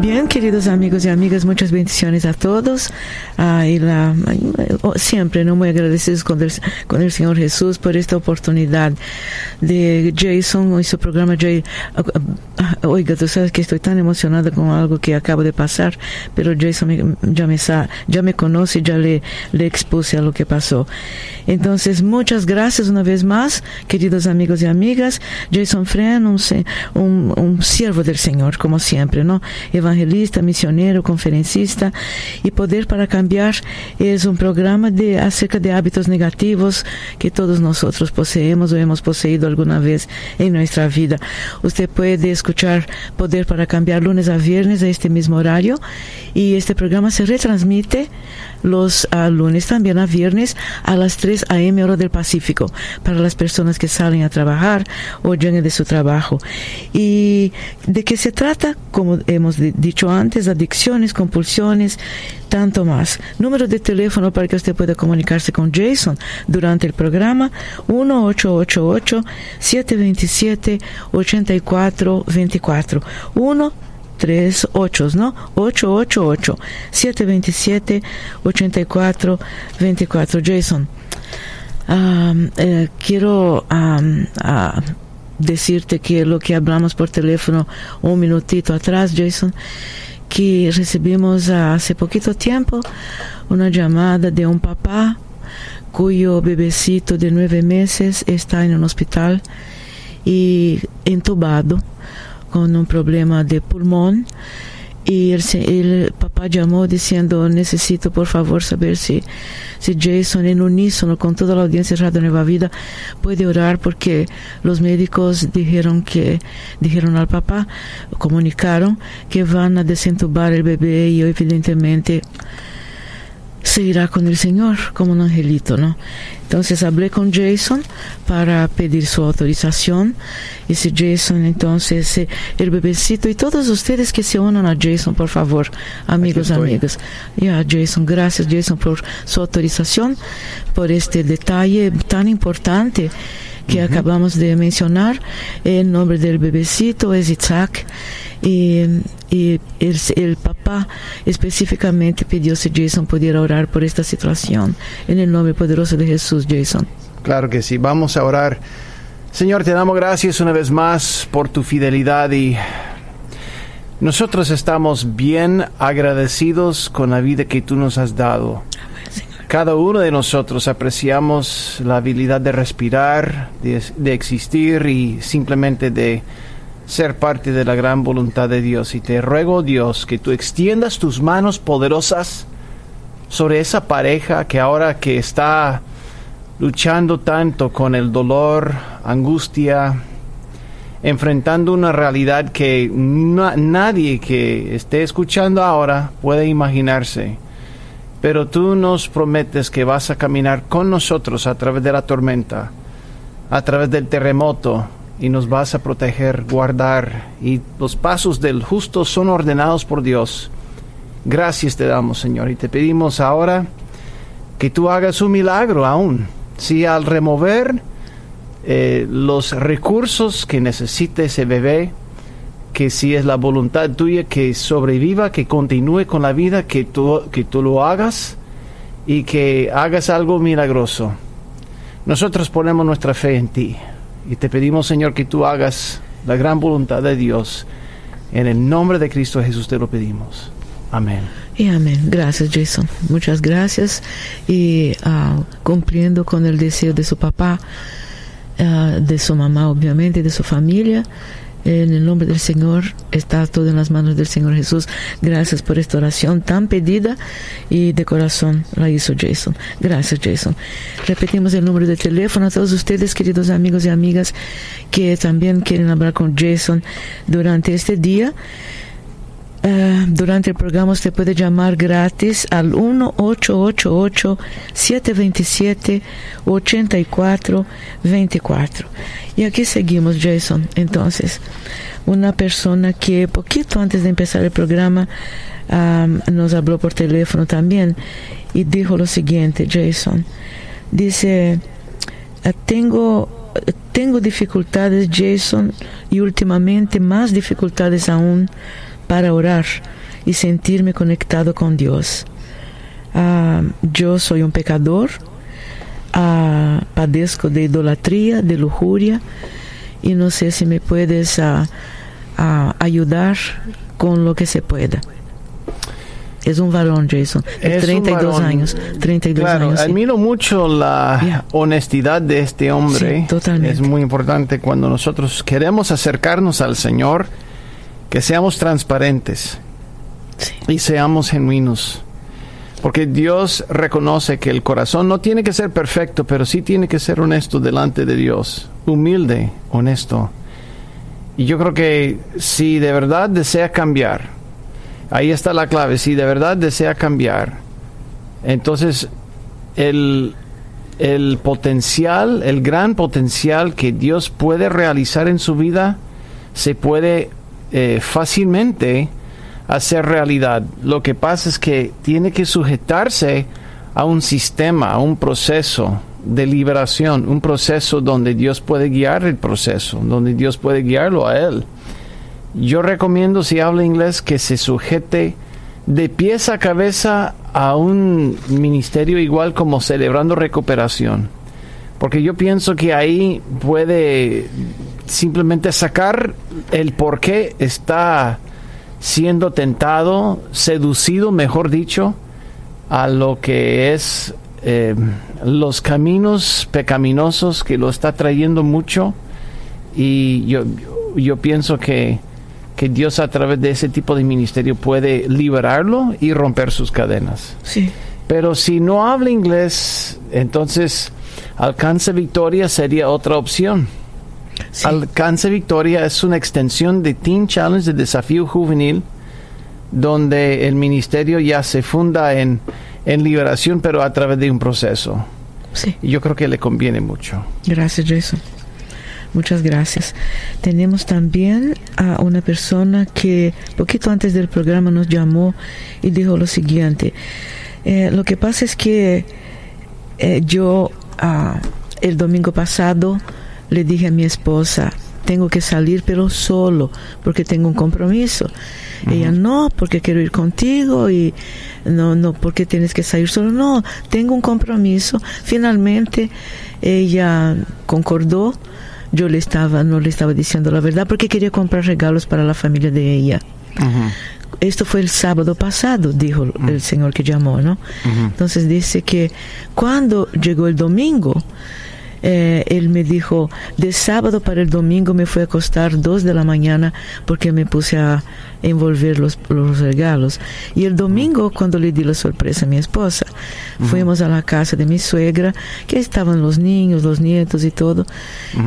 Bien, queridos amigos y amigas, muchas bendiciones a todos. Ah, la, siempre no muy agradecidos con el, con el Señor Jesús por esta oportunidad de Jason y su programa. Jay, ah, oiga, tú sabes que estoy tan emocionada con algo que acabo de pasar, pero Jason ya, me, ya me conoce, ya le, le expuse a lo que pasó. Entonces, muchas gracias una vez más, queridos amigos y amigas. Jason Fren, un, un, un siervo del Señor, como siempre, ¿no? Evangelista, misionero, conferencista. Y Poder para Cambiar es un programa de, acerca de hábitos negativos que todos nosotros poseemos o hemos poseído alguna vez en nuestra vida. Usted puede escuchar Poder para Cambiar lunes a viernes a este mismo horario y este programa se retransmite los uh, lunes también a viernes a las 3 a.m. hora del Pacífico para las personas que salen a trabajar o llegan de su trabajo. ¿Y de qué se trata? Como hemos dicho antes, adicciones, compulsiones, tanto más. Número de teléfono para que usted pueda comunicarse con Jason durante el programa 1-888-727-8424. 1 tres ocho, ¿no? 888 727 84 24. Jason, eh, quiero decirte que lo que hablamos por teléfono un minutito atrás, Jason, que recibimos hace poquito tiempo una llamada de un papá cuyo bebecito de nueve meses está en un hospital y entubado con un problema de pulmón y el, papá llamó diciendo necesito por favor saber si, si Jason en unísono con toda la audiencia de Radio Nueva Vida puede orar porque los médicos dijeron que dijeron al papá comunicaron que van a desentubar el bebé y evidentemente se irá con el Señor como un angelito, ¿no? Entonces hablé con Jason para pedir su autorización. Y si Jason, entonces, eh, el bebecito y todos ustedes que se unan a Jason, por favor, amigos, amigas. Ya, Jason, gracias Jason por su autorización, por este detalle tan importante que acabamos de mencionar. El nombre del bebecito es Isaac y, y el, el, papá específicamente pidió si Jason pudiera orar por esta situación. En el nombre poderoso de Jesús, Jason. Claro que sí, vamos a orar. Señor, te damos gracias una vez más por tu fidelidad y nosotros estamos bien agradecidos con la vida que tú nos has dado. Cada uno de nosotros apreciamos la habilidad de respirar, de, existir y simplemente de ser parte de la gran voluntad de Dios. Y te ruego, Dios, que tú extiendas tus manos poderosas sobre esa pareja que ahora que está luchando tanto con el dolor, angustia, enfrentando una realidad que nadie que esté escuchando ahora puede imaginarse. Pero tú nos prometes que vas a caminar con nosotros a través de la tormenta, a través del terremoto, y nos vas a proteger, guardar, y los pasos del justo son ordenados por Dios. Gracias te damos, Señor, y te pedimos ahora que tú hagas un milagro aún. Si al remover eh, los recursos que necesite ese bebé, que si es la voluntad tuya que sobreviva, que continúe con la vida, que tú, que tú lo hagas y que hagas algo milagroso. Nosotros ponemos nuestra fe en ti. Y te pedimos, Señor, que tú hagas la gran voluntad de Dios. En el nombre de Cristo Jesús te lo pedimos. Amén. Y amén. Gracias, Jason. Muchas gracias. Y uh, cumpliendo con el deseo de su papá, uh, de su mamá, obviamente, de su familia. En el nombre del Señor está todo en las manos del Señor Jesús. Gracias por esta oración tan pedida y de corazón la hizo Jason. Gracias, Jason. Repetimos el número de teléfono a todos ustedes, queridos amigos y amigas, que también quieren hablar con Jason durante este día. Uh, durante el programa usted puede llamar gratis al 1-888-727-8424. Y aquí seguimos, Jason. Entonces, una persona que poquito antes de empezar el programa nos habló por teléfono también y dijo lo siguiente, Jason. Dice, tengo tengo dificultades, Jason, y últimamente más dificultades aún para orar y sentirme conectado con Dios. Uh, yo soy un pecador, uh, padezco de idolatría, de lujuria, y no sé si me puedes uh, ayudar con lo que se pueda. Es un varón, Jason, de 32 años. 32 claro, años. admiro mucho la Yeah. honestidad de este hombre. Sí, totalmente. Es muy importante cuando nosotros queremos acercarnos al Señor, que seamos transparentes Sí. y seamos genuinos. Porque Dios reconoce que el corazón no tiene que ser perfecto, pero sí tiene que ser honesto delante de Dios. Humilde, honesto. Y yo creo que si de verdad desea cambiar, ahí está la clave, si de verdad desea cambiar, entonces el, el potencial, el gran potencial que Dios puede realizar en su vida, se puede eh, fácilmente hacer realidad. Lo que pasa es que tiene que sujetarse a un sistema, a un proceso de liberación, un proceso donde Dios puede guiar el proceso, donde Dios puede guiarlo a él. Yo recomiendo, si habla inglés, que se sujete de pies a cabeza a un ministerio igual como celebrando recuperación. Porque yo pienso que ahí puede simplemente sacar el por qué está siendo tentado, seducido, mejor dicho, a lo que es eh, los caminos pecaminosos que lo está trayendo mucho. Y yo, yo, pienso que, que Dios a través de ese tipo de ministerio puede liberarlo y romper sus cadenas. Sí. Pero si no habla inglés, entonces Alcance Victoria sería otra opción. Sí. Alcance Victoria es una extensión de Teen Challenge de desafío juvenil, donde el ministerio ya se funda en, en liberación, pero a través de un proceso. Sí. Y yo creo que le conviene mucho. Gracias, Jason. Muchas gracias. Tenemos también a una persona que poquito antes del programa nos llamó y dijo lo siguiente. Eh, lo que pasa es que eh, yo ah, el domingo pasado le dije a mi esposa, tengo que salir pero solo porque tengo un compromiso. Ella no, porque quiero ir contigo y no, no, porque tienes que salir solo. No, tengo un compromiso. Finalmente ella concordó. Yo le estaba, no le estaba diciendo la verdad porque quería comprar regalos para la familia de ella. Esto fue el sábado pasado, dijo el señor que llamó, ¿no? Entonces dice que cuando llegó el domingo, eh, él me dijo, de sábado para el domingo me fue a acostar dos de la mañana porque me puse a envolver los, los regalos. Y el domingo, cuando le di la sorpresa a mi esposa, fuimos a la casa de mi suegra, que estaban los niños, los nietos y todo,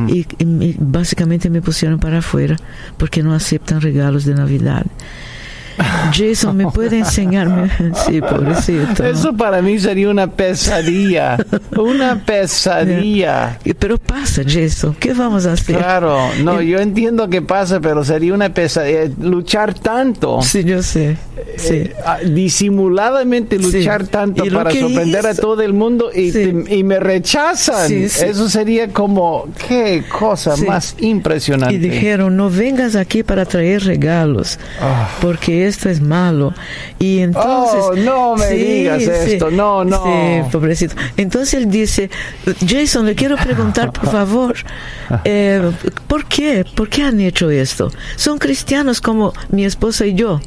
y, y me- básicamente me pusieron para afuera porque no aceptan regalos de Navidad. Jason, ¿me puede enseñarme? Sí, pobrecito. Eso para mí sería una pesadilla. una pesadilla. Pero pasa, Jason, ¿qué vamos a hacer? Claro, no, yo entiendo que pasa, pero sería una pesadilla. Luchar tanto, Sí, yo sé. Sí. eh, ah, disimuladamente Sí. luchar tanto para sorprender a hizo- todo el mundo y, Sí. te- y me rechazan. Eso sería como, qué cosa más impresionante. Y dijeron, no vengas aquí para traer regalos, Ah. porque esto es malo. Y entonces... Oh, no me digas esto, no, no. Sí, pobrecito. Entonces él dice, Jason, le quiero preguntar, por favor, eh, ¿por qué? ¿Por qué han hecho esto? Son cristianos como mi esposa y yo.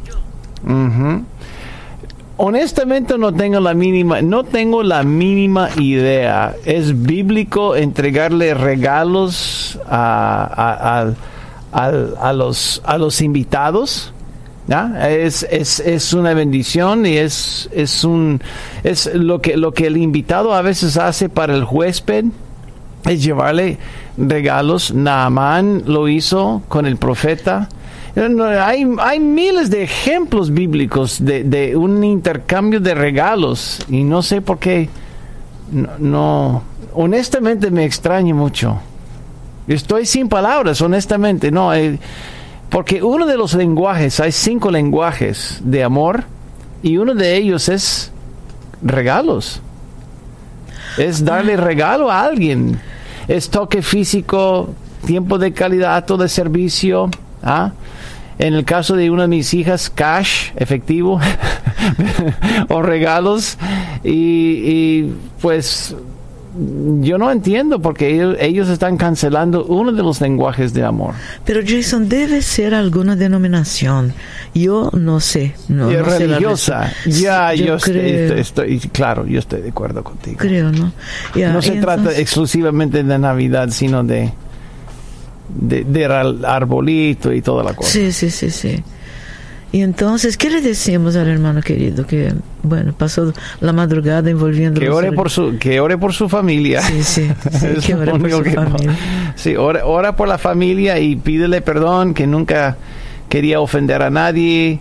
Honestamente no tengo la mínima, no tengo la mínima idea. ¿Es bíblico entregarle regalos a, a los, a los invitados? Es, es, es una bendición y es, es un es lo que lo que el invitado a veces hace para el huésped es llevarle regalos. Naamán lo hizo con el profeta. hay, hay miles de ejemplos bíblicos de, de, un intercambio de regalos y no sé por qué no, honestamente me extraña mucho. Estoy sin palabras, honestamente, no, eh, porque uno de los lenguajes, hay cinco lenguajes de amor y uno de ellos es regalos. Es darle regalo a alguien. Es toque físico, tiempo de calidad, acto de servicio. ¿ah? En el caso de una de mis hijas, cash, efectivo, o regalos. Y, pues yo no entiendo porque ellos, están cancelando uno de los lenguajes de amor. Pero Jason, debe ser alguna denominación. Yo no sé. No, religiosa. ya, yo, estoy, claro, yo estoy de acuerdo contigo. Creo, ¿no? no se trata exclusivamente de Navidad, sino de de, arbolito y toda la cosa. Sí, sí, sí, sí. Y entonces, ¿qué le decimos al hermano querido que, bueno, pasó la madrugada envolviendo... Que ore, por su, que ore por su familia. Sí, sí, que ore por su familia. Sí, ora, ora, por la familia y pídele perdón, que nunca quería ofender a nadie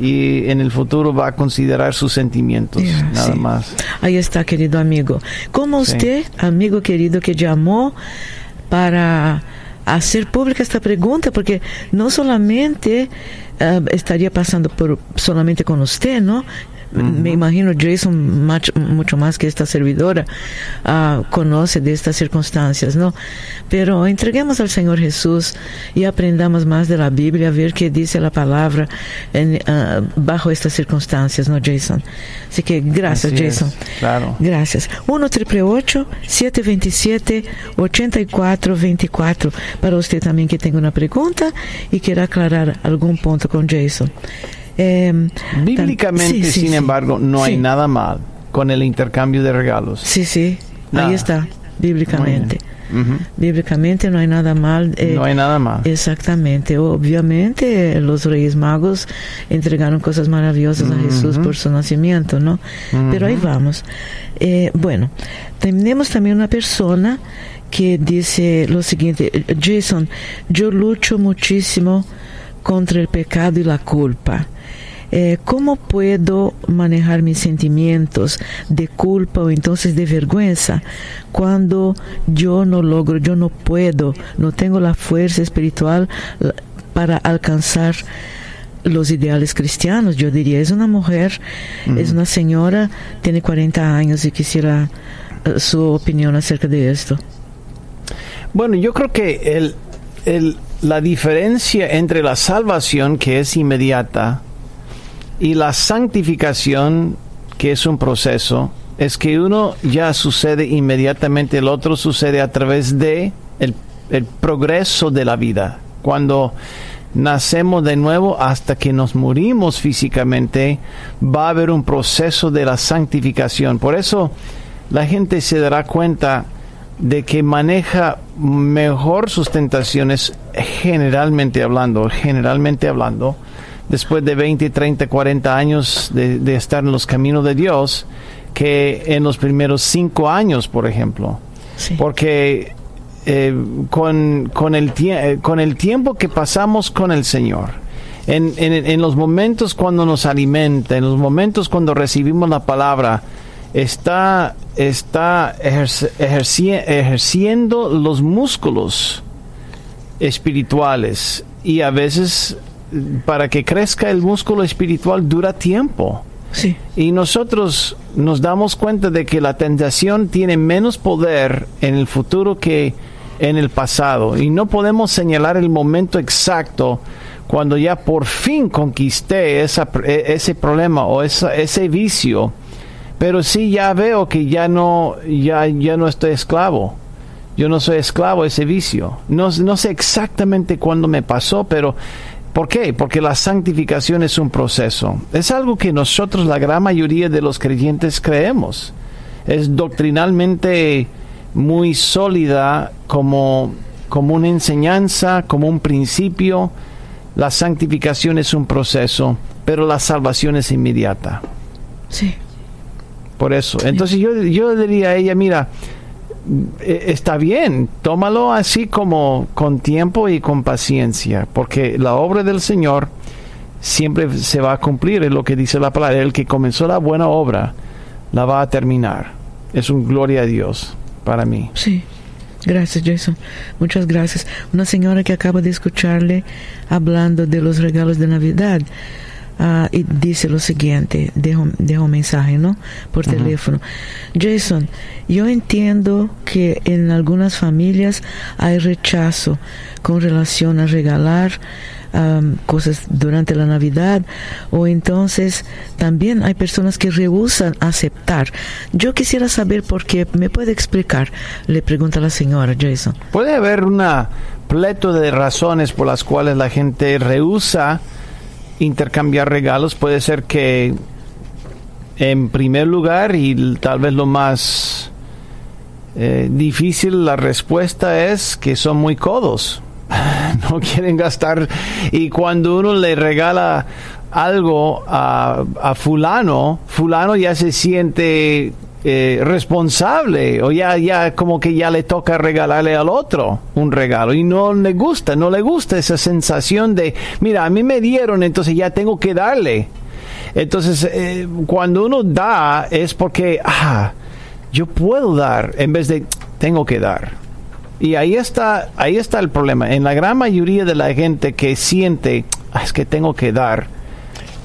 y en el futuro va a considerar sus sentimientos, nada más. Ahí está, querido amigo. Como usted, amigo querido, que llamó para hacer pública esta pregunta, porque no solamente uh, estaría pasando por solamente con usted, ¿no? Me imagino Jason mucho más que esta servidora uh, conoce de estas circunstancias, ¿no? Pero entreguemos al Señor Jesús y aprendamos más de la Biblia, a ver qué dice la palabra en, uh, bajo estas circunstancias, ¿no, Jason? Así que gracias, Jason. claro. Gracias. 1 727 8424 para usted también que tenga una pregunta y quiera aclarar algún punto con Jason. Eh, Bíblicamente, sin embargo, no hay nada mal con el intercambio de regalos. Sí, sí, ahí está, bíblicamente. Bíblicamente no hay nada mal. Eh, no hay nada mal. Exactamente. Obviamente los Reyes Magos entregaron cosas maravillosas a Jesús por su nacimiento, ¿no? Pero ahí vamos. Eh, bueno, tenemos también una persona que dice lo siguiente, Jason, yo lucho muchísimo contra el pecado y la culpa. Eh, ¿cómo puedo manejar mis sentimientos de culpa o entonces de vergüenza cuando yo no logro, yo no puedo, no tengo la fuerza espiritual para alcanzar los ideales cristianos? Yo diría, es una mujer, es una señora, tiene 40 años y quisiera eh, su opinión acerca de esto. Bueno, yo creo que el, el, la diferencia entre la salvación, que es inmediata, y la santificación, que es un proceso, es que uno ya sucede inmediatamente, el otro sucede a través de el, progreso de la vida. Cuando nacemos de nuevo hasta que nos morimos físicamente, va a haber un proceso de la santificación. Por eso la gente se dará cuenta de que maneja mejor sus tentaciones generalmente hablando, generalmente hablando, después de 20, 30, 40 años de, estar en los caminos de Dios que en los primeros cinco años, por ejemplo. Porque eh, con, con, el eh, con el tiempo que pasamos con el Señor, en, en, los momentos cuando nos alimenta, en los momentos cuando recibimos la palabra, está, está ejerciendo los músculos espirituales y a veces para que crezca el músculo espiritual dura tiempo. Sí. Y nosotros nos damos cuenta de que la tentación tiene menos poder en el futuro que en el pasado. Y no podemos señalar el momento exacto cuando ya por fin conquisté esa, e, ese problema o ese vicio. Pero sí ya veo que ya no, ya, ya no estoy esclavo. Yo no soy esclavo de ese vicio. No, sé exactamente cuándo me pasó, pero ¿Por qué? Porque la santificación es un proceso. Es algo que nosotros, la gran mayoría de los creyentes, creemos. Es doctrinalmente muy sólida como, como una enseñanza, como un principio. La santificación es un proceso, pero la salvación es inmediata. Sí. Por eso. Entonces yo, yo diría a ella, mira, eh, está bien, tómalo así como con tiempo y con paciencia, porque la obra del Señor siempre se va a cumplir, es lo que dice la palabra, el que comenzó la buena obra la va a terminar. Es un gloria a Dios para mí. Sí. Gracias, Jason. Muchas gracias. Una señora que acaba de escucharle hablando de los regalos de Navidad uh, y dice lo siguiente, dejo, dejo un mensaje, ¿no? Por teléfono. Jason, yo entiendo que en algunas familias hay rechazo con relación a regalar um, cosas durante la Navidad o entonces también hay personas que rehusan aceptar. Yo quisiera saber por qué. ¿Me puede explicar? Le pregunta la señora Jason. Puede haber una pleto de razones por las cuales la gente rehúsa intercambiar regalos. Puede ser que en primer lugar y tal vez lo más eh, difícil la respuesta es que son muy codos no quieren gastar. Y cuando uno le regala algo a, a fulano, fulano ya se siente eh, responsable o ya, ya como que ya le toca regalarle al otro un regalo y no le gusta, no le gusta esa sensación de, mira, a mí me dieron, entonces ya tengo que darle. Entonces, eh, cuando uno da es porque, ah, yo puedo dar en vez de tengo que dar. Y ahí está, ahí está el problema. En la gran mayoría de la gente que siente, ah, es que tengo que dar,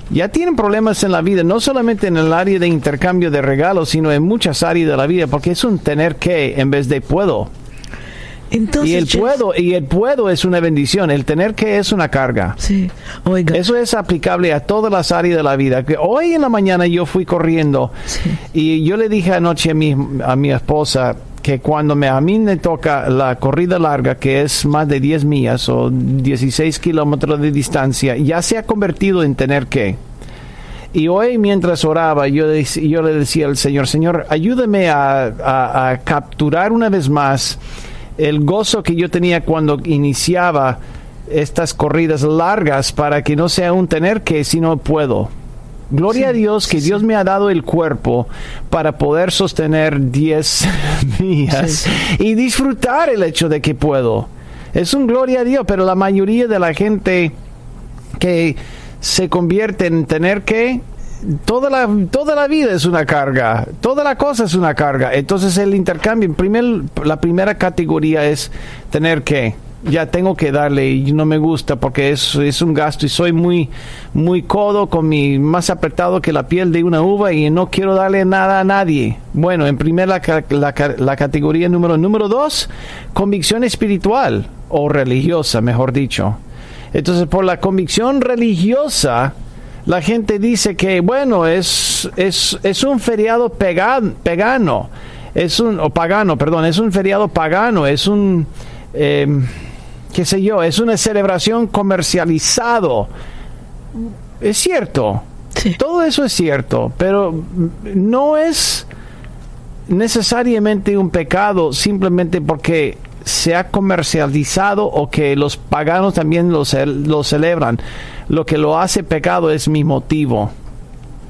ya tienen problemas en la vida, no solamente en el área de intercambio de regalos, sino en muchas áreas de la vida, porque es un tener que en vez de puedo. Entonces, y el puedo y el puedo es una bendición, el tener que es una carga. Sí. Oiga. Eso es aplicable a todas las áreas de la vida. Que hoy en la mañana yo fui corriendo Sí. y yo le dije anoche a mi, a mi esposa que cuando me, a mí me toca la corrida larga, que es más de 10 millas o 16 kilómetros de distancia, ya se ha convertido en tener que. Y hoy mientras oraba, yo, le decía al Señor, Señor, ayúdame a, a- a capturar una vez más el gozo que yo tenía cuando iniciaba estas corridas largas para que no sea un tener que, sino puedo. Gloria a Dios que Dios me ha dado el cuerpo para poder sostener 10 millas Sí, y disfrutar el hecho de que puedo. Es un gloria a Dios, pero la mayoría de la gente que se convierte en tener que toda la toda la vida es una carga, toda la cosa es una carga. Entonces el intercambio, en primer, la primera categoría es tener que ya tengo que darle y no me gusta porque es, es un gasto y soy muy muy codo con mi más apretado que la piel de una uva y no quiero darle nada a nadie. Bueno, en primer la, la, la categoría número número dos, convicción espiritual o religiosa, mejor dicho. Entonces, por la convicción religiosa, la gente dice que, bueno, es, es, es un feriado pegan- pagano, es un, o pagano, perdón, es un feriado pagano, es un, eh, qué sé yo, es una celebración comercializado. Es cierto, Sí. todo eso es cierto, pero no es necesariamente un pecado simplemente porque se ha comercializado o que los paganos también lo, ce- lo celebran. Lo que lo hace pecado es mi motivo.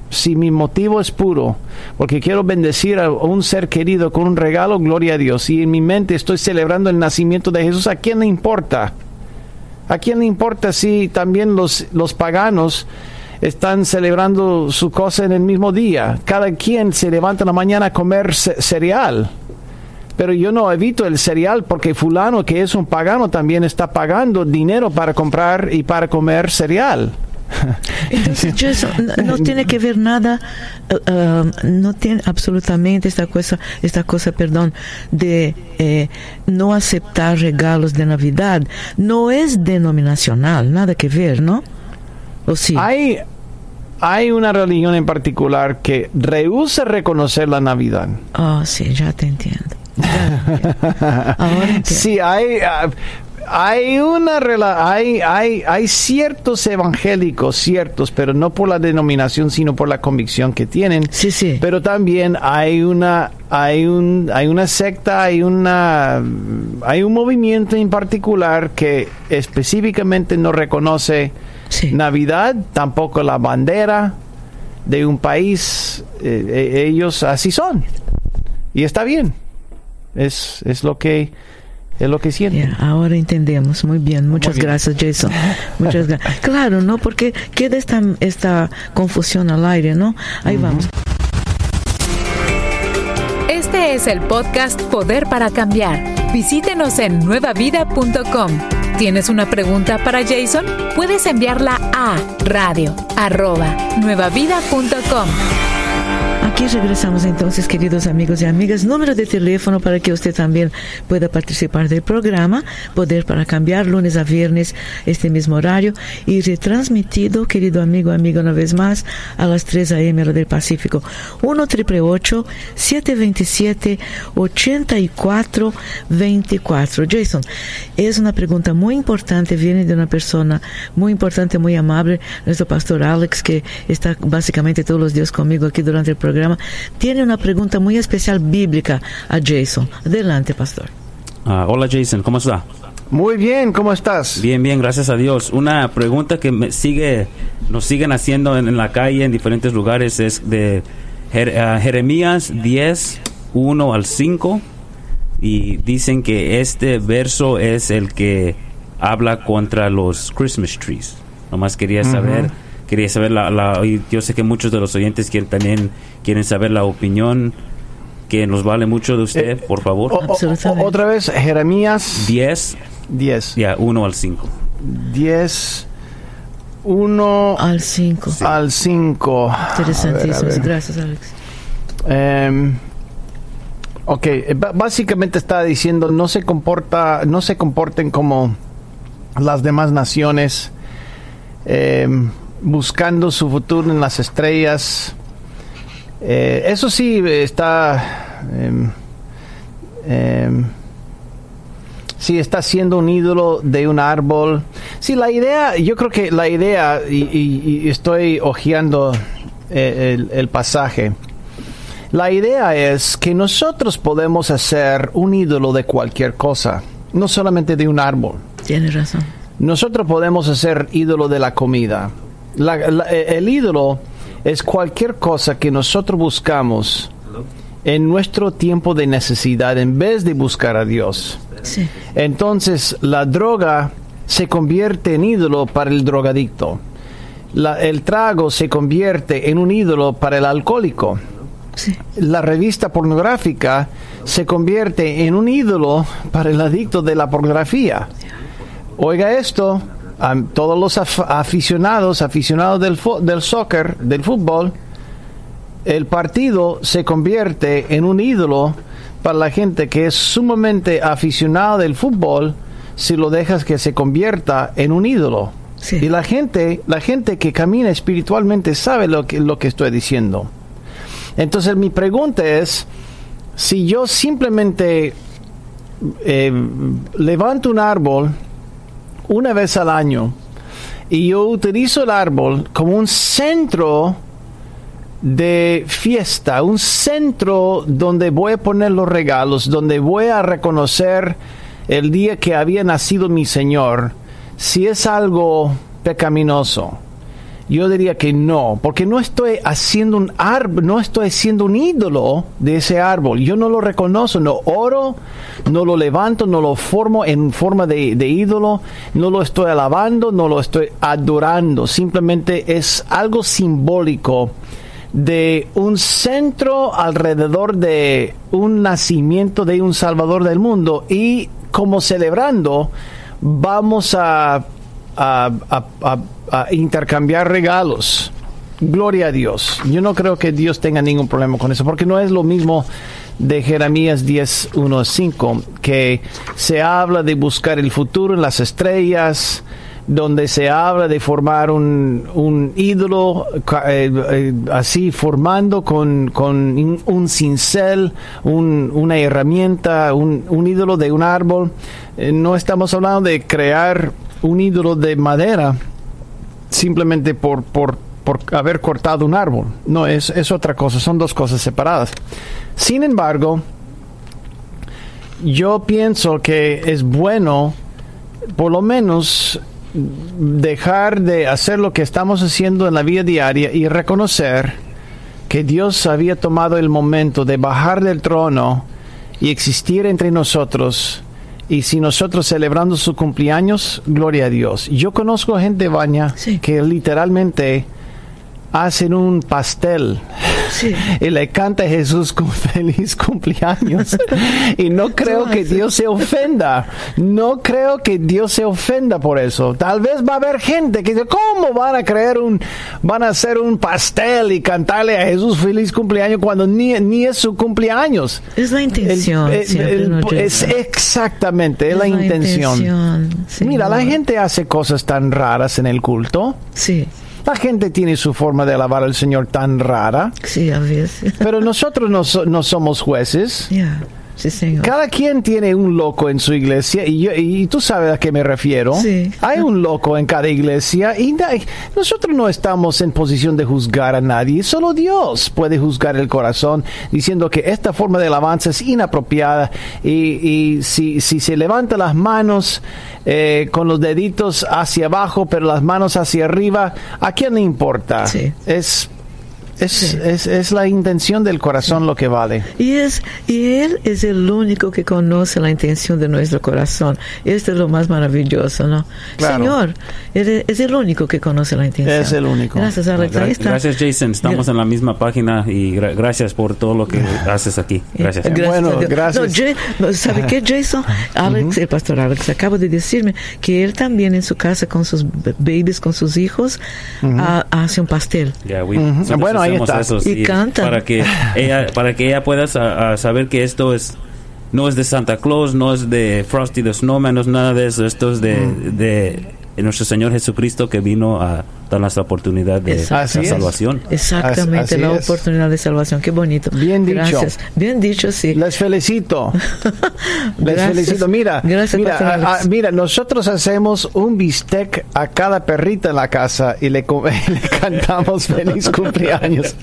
Si mi motivo es puro, porque quiero bendecir a un ser querido con un regalo, gloria a Dios. Y en mi mente estoy celebrando el nacimiento de Jesús, ¿a quién le importa? ¿A quién le importa si también los, los paganos están celebrando su cosa en el mismo día? Cada quien se levanta en la mañana a comer ce- cereal. Pero yo no evito el cereal porque fulano que es un pagano también está pagando dinero para comprar y para comer cereal. Entonces, no, no tiene que ver nada, uh, uh, no tiene absolutamente esta cosa, esta cosa, perdón, de eh, no aceptar regalos de Navidad. No es denominacional, nada que ver, ¿no? ¿O sí? Hay, hay una religión en particular que rehúsa reconocer la Navidad. Oh, sí, ya te entiendo. Ya te entiendo. Ahora entiendo. Sí, hay, ah, hay una rela- hay, hay, hay ciertos evangélicos, ciertos, pero no por la denominación, sino por la convicción que tienen. Sí, sí. Pero también hay una, hay un, hay una secta, hay una, hay un movimiento en particular que específicamente no reconoce Sí. Navidad, tampoco la bandera de un país. Eh, eh, ellos así son. Y está bien. Es, es lo que es lo que sienten. Yeah, ahora entendemos. Muy bien. Muchas Muy bien. gracias, Jason. Muchas gracias. Claro, ¿no? Porque queda esta, esta confusión al aire, ¿no? Ahí vamos. Este es el podcast Poder para Cambiar. Visítenos en nuevavida.com. ¿Tienes una pregunta para Jason? Puedes enviarla a radio arroba nuevavida.com. Aquí regresamos entonces, queridos amigos y amigas. Número de teléfono para que usted también pueda participar del programa. Poder para cambiar, lunes a viernes, este mismo horario. Y retransmitido, querido amigo, amiga, una vez más, a las 3 a.m. del Pacífico. 1 727 8424 Jason, es una pregunta muy importante, viene de una persona muy importante, muy amable, nuestro pastor Alex, que está básicamente todos los días conmigo aquí durante el programa. Tiene una pregunta muy especial bíblica a Jason. Adelante, pastor. Ah, hola Jason, ¿cómo está? Muy bien, ¿cómo estás? Bien, bien, gracias a Dios. Una pregunta que me sigue, nos siguen haciendo en, en la calle, en diferentes lugares, es de Jer- ah, Jeremías 10, 1 al 5. Y dicen que este verso es el que habla contra los Christmas trees. Nomás quería saber, quería saber la, la- y yo sé que muchos de los oyentes quieren también quieren saber la opinión que nos vale mucho de usted, Eh, por favor. O- o- Absolutamente. otra vez, Jeremías 10, 10. ya, 1 al 5. 10, 1 Al 5. al 5. Interesantísimo. Gracias, Alex. Em, ok, básicamente está diciendo no se comporta, no se comporten como las demás naciones, em, buscando su futuro en las estrellas. Eh, eso sí está, em, sí está siendo un ídolo de un árbol. Sí, la idea, yo creo que la idea y, y- y estoy hojeando eh, el- el pasaje. La idea es que nosotros podemos hacer un ídolo de cualquier cosa, no solamente de un árbol. Tiene razón. Nosotros podemos hacer ídolo de la comida. La- la- eh, el ídolo es cualquier cosa que nosotros buscamos en nuestro tiempo de necesidad en vez de buscar a Dios. Sí. Entonces la droga se convierte en ídolo para el drogadicto. La- el trago se convierte en un ídolo para el alcohólico Sí. la revista pornográfica se convierte en un ídolo para el adicto de la pornografía. Oiga esto, todos los af- aficionados, aficionados del, del soccer, del fútbol, el partido se convierte en un ídolo para la gente que es sumamente aficionada del fútbol si lo dejas que se convierta en un ídolo. Sí. Y la gente, la gente que camina espiritualmente sabe lo que, lo que estoy diciendo. Entonces mi pregunta es, si yo simplemente eh, levanto un árbol una vez al año y yo utilizo el árbol como un centro de fiesta, un centro donde voy a poner los regalos, donde voy a reconocer el día que había nacido mi Señor, si es algo pecaminoso. Yo diría que no, porque no estoy haciendo un árbol, no estoy haciendo un ídolo de ese árbol. Yo no lo reconozco, no oro, no lo levanto, no lo formo en forma de, de ídolo, no lo estoy alabando, no lo estoy adorando. Simplemente es algo simbólico de un centro alrededor de un nacimiento de un Salvador del mundo y como celebrando vamos a, a- intercambiar regalos. Gloria a Dios. Yo no creo que Dios tenga ningún problema con eso, porque no es lo mismo de Jeremías 10, 1, 5, que se habla de buscar el futuro en las estrellas, donde se habla de formar un, ídolo eh, eh, así formando con, con un cincel, un- una herramienta, un, un ídolo de un árbol. Eh, no estamos hablando de crear un ídolo de madera simplemente por, por, por haber cortado un árbol. No, es, es otra cosa, son dos cosas separadas. Sin embargo, yo pienso que es bueno, por lo menos, dejar de hacer lo que estamos haciendo en la vida diaria y reconocer que Dios había tomado el momento de bajar del trono y existir entre nosotros. Y si nosotros celebrando su cumpleaños, gloria a Dios. Yo conozco gente, Baña, Sí. que literalmente hacen un pastel Sí. y le canta a Jesús con feliz cumpleaños. y no creo que Dios se ofenda. No creo que Dios se ofenda por eso. Tal vez va a haber gente que dice, ¿cómo van a creer un, van a hacer un pastel y cantarle a Jesús feliz cumpleaños cuando ni, ni es su cumpleaños? Es la intención. El- el- siempre, el- ¿no, es exactamente, es la, intención. sí, Mira, la gente hace cosas tan raras en el culto. Sí, La gente tiene su forma de alabar al Señor tan rara. sí, a veces. Pero nosotros no, so- no somos jueces. Sí, señor. Cada quien tiene un loco en su iglesia y, yo- y tú sabes a qué me refiero. Sí. Hay un loco en cada iglesia y na- nosotros no estamos en posición de juzgar a nadie. Solo Dios puede juzgar el corazón diciendo que esta forma de alabanza es inapropiada y, y si, si se levanta las manos eh, con los deditos hacia abajo pero las manos hacia arriba, ¿a quién le importa? Sí. Es, es, Sí. es, es la intención del corazón lo que vale. Y, es, y Él es el único que conoce la intención de nuestro corazón. Esto es lo más maravilloso, ¿no? Claro. Señor, Él es, es el único que conoce la intención. Es el único. Gracias, Alex. Gra- está. Gracias, Jason. Estamos en la misma página y gra- gracias por todo lo que haces aquí. Gracias. Gracias Bueno, gracias. No, Jay- no, ¿Sabe qué, Jason? Alex, el pastor Alex, acaba de decirme que él también en su casa con sus b- babies, con sus hijos, ah, hace un pastel. Ya, we- Bueno, ahí hacemos está. eso, Y sí, canta. Para que ella, para que ella pueda sa- a saber que esto es no es de Santa Claus, no es de Frosty the Snowman, no es nada de eso. Esto es de, de nuestro Señor Jesucristo que vino a darnos la oportunidad de la salvación. Exactamente, Así la es. oportunidad de salvación. Qué bonito. Bien dicho. Gracias. Bien dicho, sí. Les felicito. Les Gracias. felicito. Mira, Gracias, mira, a- a- Alex. mira, nosotros hacemos un bistec a cada perrita en la casa y le, cantamos feliz cumpleaños.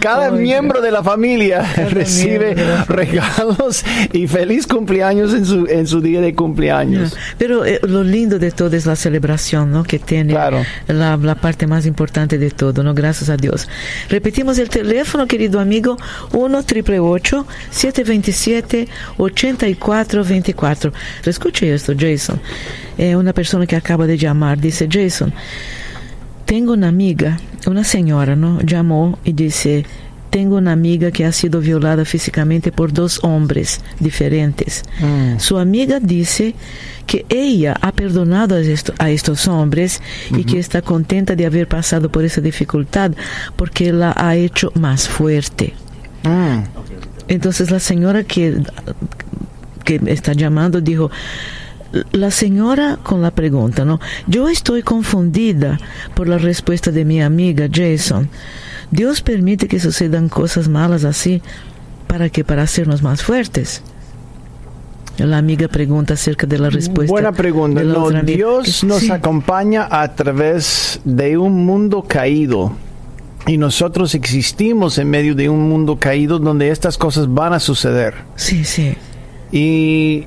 Cada Ay, miembro de la familia recibe miembro regalos y feliz cumpleaños en su, en su día de cumpleaños. Pero eh, lo lindo de todo es la celebración, ¿no? Que tiene Claro. la, la parte más importante de todo, ¿no? Gracias a Dios. Repetimos el teléfono, querido amigo, 1 888 727 8424 Escuche esto, Jason. Eh, una persona que acaba de llamar dice, Jason, tengo una amiga, una señora, ¿no? Llamó y dice, tengo una amiga que ha sido violada físicamente por dos hombres diferentes. Su amiga dice que ella ha perdonado a, esto- a estos hombres y que está contenta de haber pasado por esa dificultad porque la ha hecho más fuerte. Mm. Entonces la señora que, que está llamando dijo, la señora con la pregunta, ¿no? Yo estoy confundida por la respuesta de mi amiga Jason. Dios permite que sucedan cosas malas así para que para hacernos más fuertes. La amiga pregunta acerca de la respuesta. Buena pregunta. No. Dios nos sí, acompaña a través de un mundo caído. Y nosotros existimos en medio de un mundo caído donde estas cosas van a suceder. Sí, sí. Y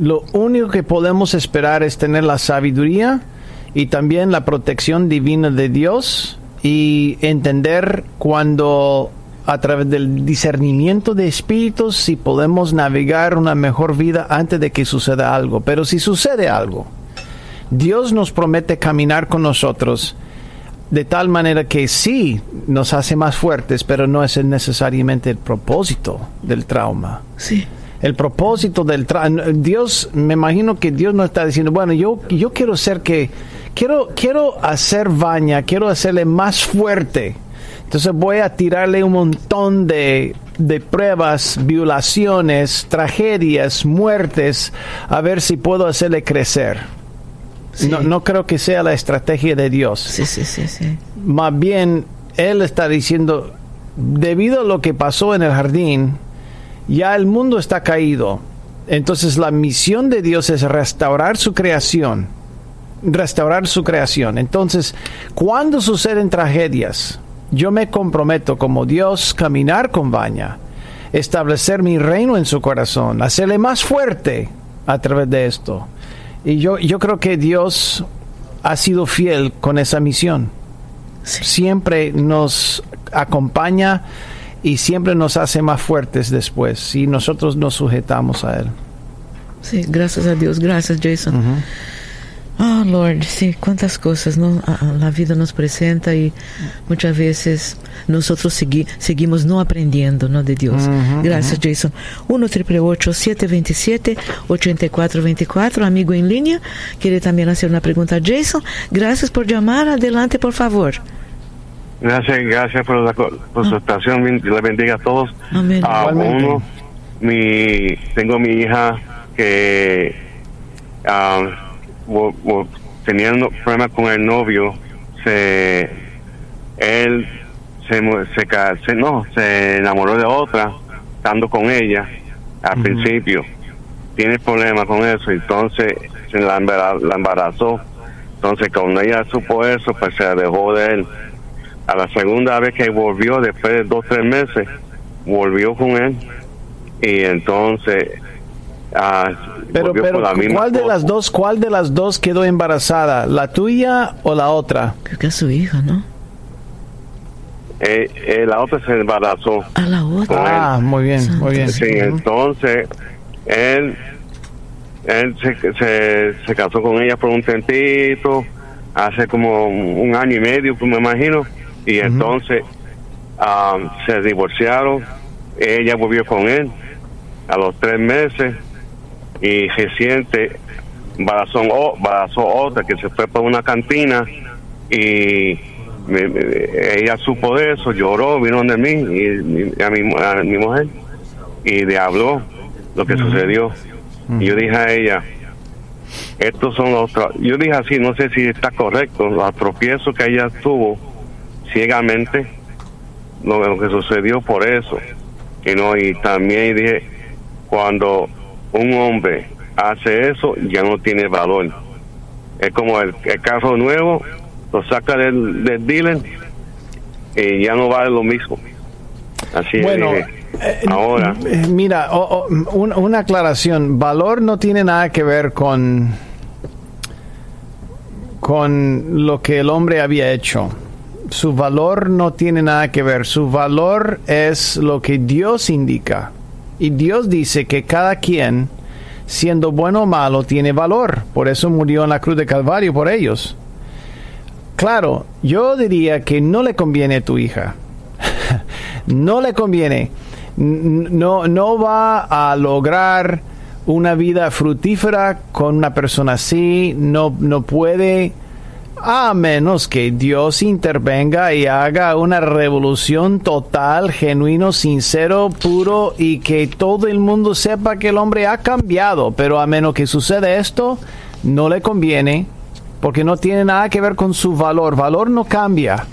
lo único que podemos esperar es tener la sabiduría y también la protección divina de Dios y entender cuando a través del discernimiento de espíritus si podemos navegar una mejor vida antes de que suceda algo. Pero si sucede algo, Dios nos promete caminar con nosotros de tal manera que sí nos hace más fuertes, pero no es necesariamente el propósito del trauma Sí. el propósito del tra- Dios me imagino que Dios no está diciendo bueno yo yo quiero ser que quiero quiero hacer baña quiero hacerle más fuerte entonces voy a tirarle un montón de de pruebas violaciones tragedias muertes a ver si puedo hacerle crecer Sí. no, no creo que sea la estrategia de Dios Sí, sí, sí, sí. más bien él está diciendo, debido a lo que pasó en el jardín, ya el mundo está caído. Entonces la misión de Dios es restaurar su creación. Restaurar su creación. Entonces, cuando suceden tragedias, yo me comprometo como Dios caminar con Baña, establecer mi reino en su corazón, hacerle más fuerte a través de esto. Y yo, yo creo que Dios ha sido fiel con esa misión Sí. siempre nos acompaña y siempre nos hace más fuertes después si nosotros nos sujetamos a Él. Sí, gracias a Dios, gracias Jason. Oh Lord, sí, cuántas cosas ¿no? la vida nos presenta y muchas veces nosotros segui seguimos no aprendiendo ¿no? de Dios. Gracias Jason. 1 727 8424 amigo en línea, quiere también hacer una pregunta a Jason. Gracias por llamar, adelante por favor. Gracias, gracias por, la, por su estación, le bendiga a todos. Amén. Ah, uno, mi, tengo mi hija que ah, teniendo problemas con el novio, se él se, se, no, se enamoró de otra, estando con ella al principio. Tiene problemas con eso, entonces se la, embarazó. Entonces, cuando ella supo eso, pues se dejó de él. A la segunda vez que volvió, después de dos tres meses, volvió con él. Y entonces Ah, pero, pero ¿cuál de las dos, cuál de las dos quedó embarazada? ¿La tuya o la otra? Creo que es su hija, ¿no? Eh, eh, la otra se embarazó. A la otra. Ah, muy bien, muy bien. Sí, entonces él, él se, se, casó con ella por un tempito, hace como un año y medio, pues me imagino, y entonces ah, se divorciaron, ella volvió con él a los tres meses y reciente embarazó, embarazó otra que se fue para una cantina y ella supo de eso, lloró, vino donde mí y, a, mi, mujer y le habló lo que sucedió. Y yo dije a ella, estos son los... Yo dije así, no sé si está correcto, los tropiezos que ella tuvo ciegamente, lo, lo que sucedió por eso. Y, no, y también dije, cuando un hombre hace eso, ya no tiene valor. Es como el, carro nuevo, lo saca del, del, dealer y ya no vale lo mismo. Así bueno, es. Eh, ahora. Eh, mira, una aclaración. Valor no tiene nada que ver con, con lo que el hombre había hecho. Su valor no tiene nada que ver. Su valor es lo que Dios indica. Y Dios dice que cada quien, siendo bueno o malo, tiene valor. Por eso murió en la cruz de Calvario por ellos. Claro, yo diría que no le conviene a tu hija. no le conviene. No, no va a lograr una vida fructífera con una persona así. No, no puede a menos que Dios intervenga y haga una revolución total, genuino, sincero, puro y que todo el mundo sepa que el hombre ha cambiado. Pero a menos que suceda esto, no le conviene porque no tiene nada que ver con su valor. Valor no cambia.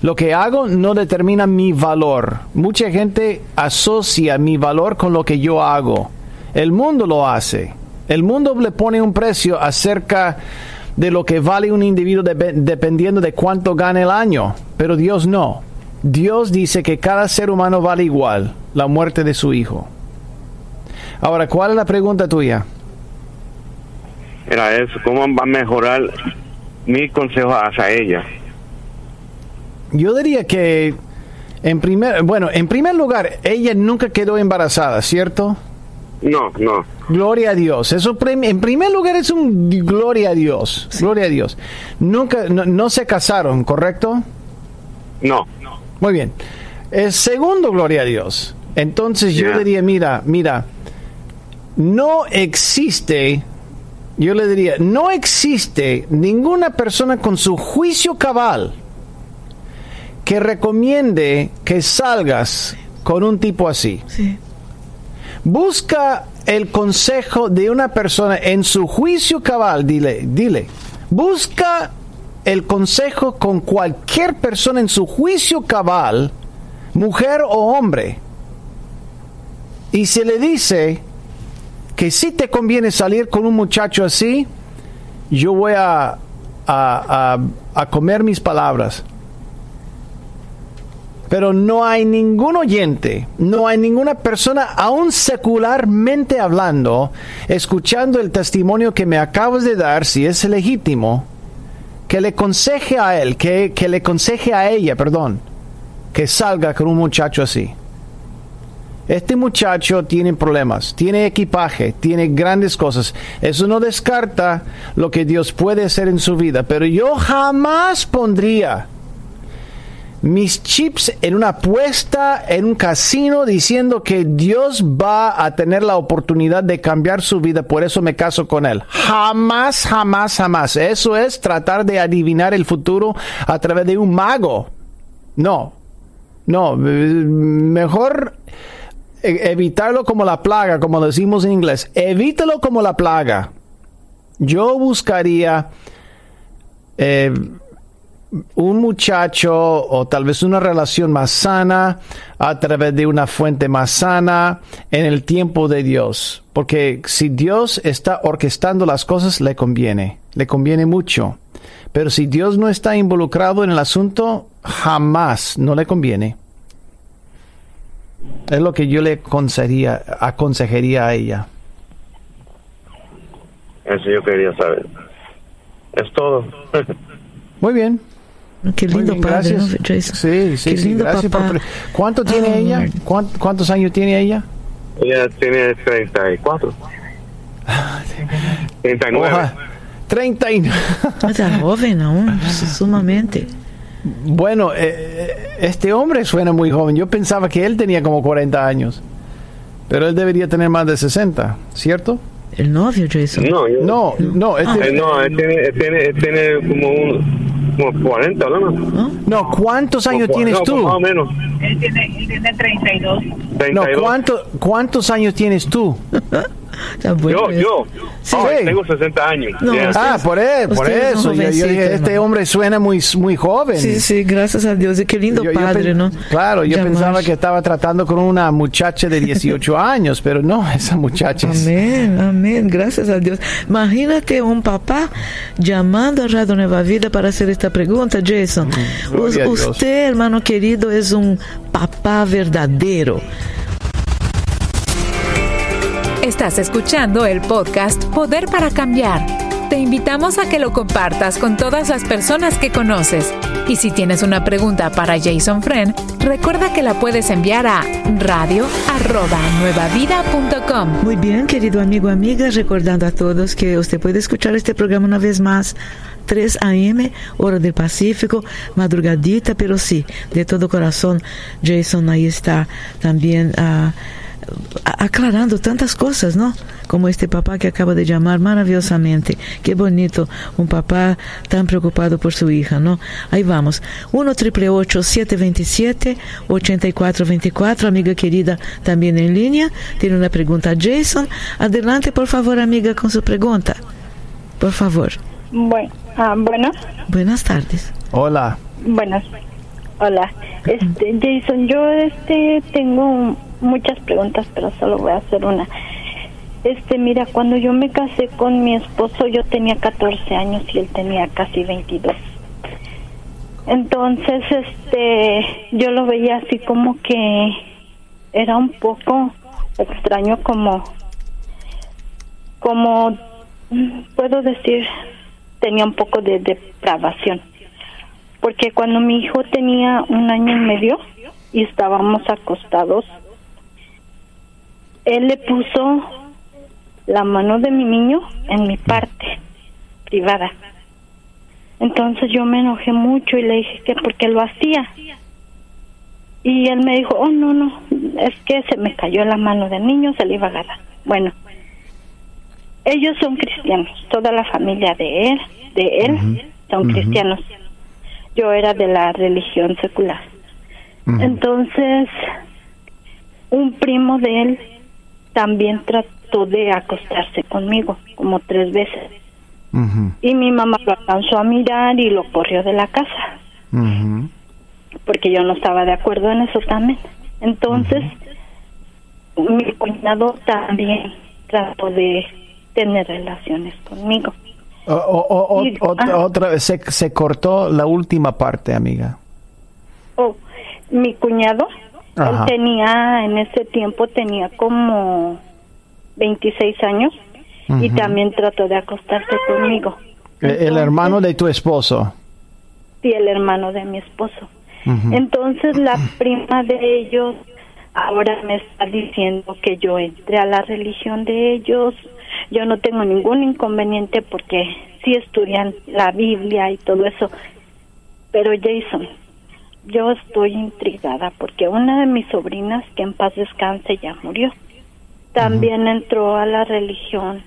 Lo que hago no determina mi valor. Mucha gente asocia mi valor con lo que yo hago. El mundo lo hace. El mundo le pone un precio acerca de lo que vale un individuo dependiendo de cuánto gane el año, pero Dios no. Dios dice que cada ser humano vale igual la muerte de su hijo. Ahora, ¿cuál es la pregunta tuya? Era eso, ¿cómo va a mejorar mi consejo hacia ella? Yo diría que, en primer, bueno, en primer lugar, ella nunca quedó embarazada, ¿cierto? No, no. Gloria a Dios. Eso en primer lugar es un gloria a Dios. Gloria a Dios. Nunca, no, se casaron, ¿correcto? No. Muy bien. El segundo, gloria a Dios. Entonces yo diría, mira, mira, no existe, yo le diría, no existe ninguna persona con su juicio cabal que recomiende que salgas con un tipo así. Sí. Busca el consejo de una persona en su juicio cabal, dile, dile. Busca el consejo con cualquier persona en su juicio cabal, mujer o hombre. Y se le dice que si te conviene salir con un muchacho así, yo voy a, a, a comer mis palabras. Pero no hay ningún oyente, no hay ninguna persona, aún secularmente hablando, escuchando el testimonio que me acabas de dar, si es legítimo, que le conseje a él, que, que le conseje a ella, perdón, que salga con un muchacho así. Este muchacho tiene problemas, tiene equipaje, tiene grandes cosas. Eso no descarta lo que Dios puede hacer en su vida, pero yo jamás pondría mis chips en una apuesta en un casino diciendo que Dios va a tener la oportunidad de cambiar su vida, por eso me caso con él. Jamás, jamás, jamás. Eso es tratar de adivinar el futuro a través de un mago. No, no, mejor e- evitarlo como la plaga, como decimos en inglés. Evítalo como la plaga. Yo buscaría eh, un muchacho o tal vez una relación más sana a través de una fuente más sana en el tiempo de Dios. Porque si Dios está orquestando las cosas, le conviene, le conviene mucho. Pero si Dios no está involucrado en el asunto, jamás no le conviene. Es lo que yo le aconsejaría, aconsejaría a ella. Eso yo quería saber. Es todo. Muy bien. Qué lindo bien, padre, ¿no, gracias. Jason? Sí, sí, Qué sí, lindo gracias por papá. pre- ¿Cuánto tiene Ah, ella? Lord. ¿Cuán- ¿Cuántos años tiene ella? Ella tiene 34. 39. Oja, 30 y... Está joven aún, sumamente. Bueno, eh, eh, este hombre suena muy joven. Yo pensaba que él tenía como 40 años. Pero él debería tener más de 60, ¿cierto? El novio, Jason. No, yo, No, no, este- Eh, no, él tiene, él tiene, él tiene como, un, como 40, ¿no? ¿No? no, ¿cuántos años Como- tienes no, tú? Más o menos. Él tiene, él tiene 32. No, 32. ¿cuánto, ¿cuántos años tienes tú? Bueno. Yo, yo. Sí. Oh, tengo 60 años. No, Yeah. usted- Ah, por, e- por eso. Yo, yo dije, jovencitos, este hermano. hombre suena muy, muy joven. Sí, sí, gracias a Dios. Qué lindo Yo- padre, ¿no? Claro, yo Llamar. pensaba que estaba tratando con una muchacha de 18 años, pero no, esa muchacha es... Amén, amén, gracias a Dios. Imagínate un papá llamando a Radio Nueva Vida para hacer esta pregunta, Jason. Mm, usted, hermano querido, es un papá verdadero. Estás escuchando el podcast Poder para Cambiar. Te invitamos a que lo compartas con todas las personas que conoces. Y si tienes una pregunta para Jason Friend, recuerda que la puedes enviar a radio@nuevavida.com. Muy bien, querido amigo, amiga, recordando a todos que usted puede escuchar este programa una vez más. 3 a.m., hora del Pacífico, madrugadita, pero sí, de todo corazón, Jason ahí está también ah, aclarando tantas cosas, ¿no? Como este papá que acaba de llamar maravillosamente. Qué bonito, un papá tan preocupado por su hija, ¿no? Ahí vamos. 1 727 8424 amiga querida, también en línea. Tiene una pregunta a Jason. Adelante, por favor, amiga, con su pregunta. Por favor. Bueno, ah, bueno, Buenas tardes. Hola. buenas. Hola. Este, Jason, yo este tengo muchas preguntas, pero solo voy a hacer una. Este, mira, cuando yo me casé con mi esposo, yo tenía 14 años y él tenía casi 22. Entonces, este, yo lo veía así como que era un poco extraño como como puedo decir tenía un poco de depravación porque cuando mi hijo tenía un año y medio y estábamos acostados él le puso la mano de mi niño en mi parte privada. Entonces yo me enojé mucho y le dije que porque lo hacía. Y él me dijo oh no no es que se me cayó la mano del niño se le iba a agarrar bueno ellos son cristianos, toda la familia de él, de él son cristianos. Yo era de la religión secular. Entonces, un primo de él también trató de acostarse conmigo como tres veces. Y mi mamá lo alcanzó a mirar y lo corrió de la casa, porque yo no estaba de acuerdo en eso también. Entonces, mi cuñado también trató de tener relaciones conmigo. O- o- o- Y- otra, ah. otra vez, se, se cortó la última parte, amiga. Oh, mi cuñado, Ajá. él tenía, en ese tiempo tenía como 26 años y también trató de acostarse conmigo. El, el hermano de tu esposo. Sí, el hermano de mi esposo. Entonces la prima de ellos ahora me está diciendo que yo entré a la religión de ellos. Yo no tengo ningún inconveniente porque sí estudian la Biblia y todo eso. Pero Jason, yo estoy intrigada porque una de mis sobrinas, que en paz descanse, ya murió. También entró a la religión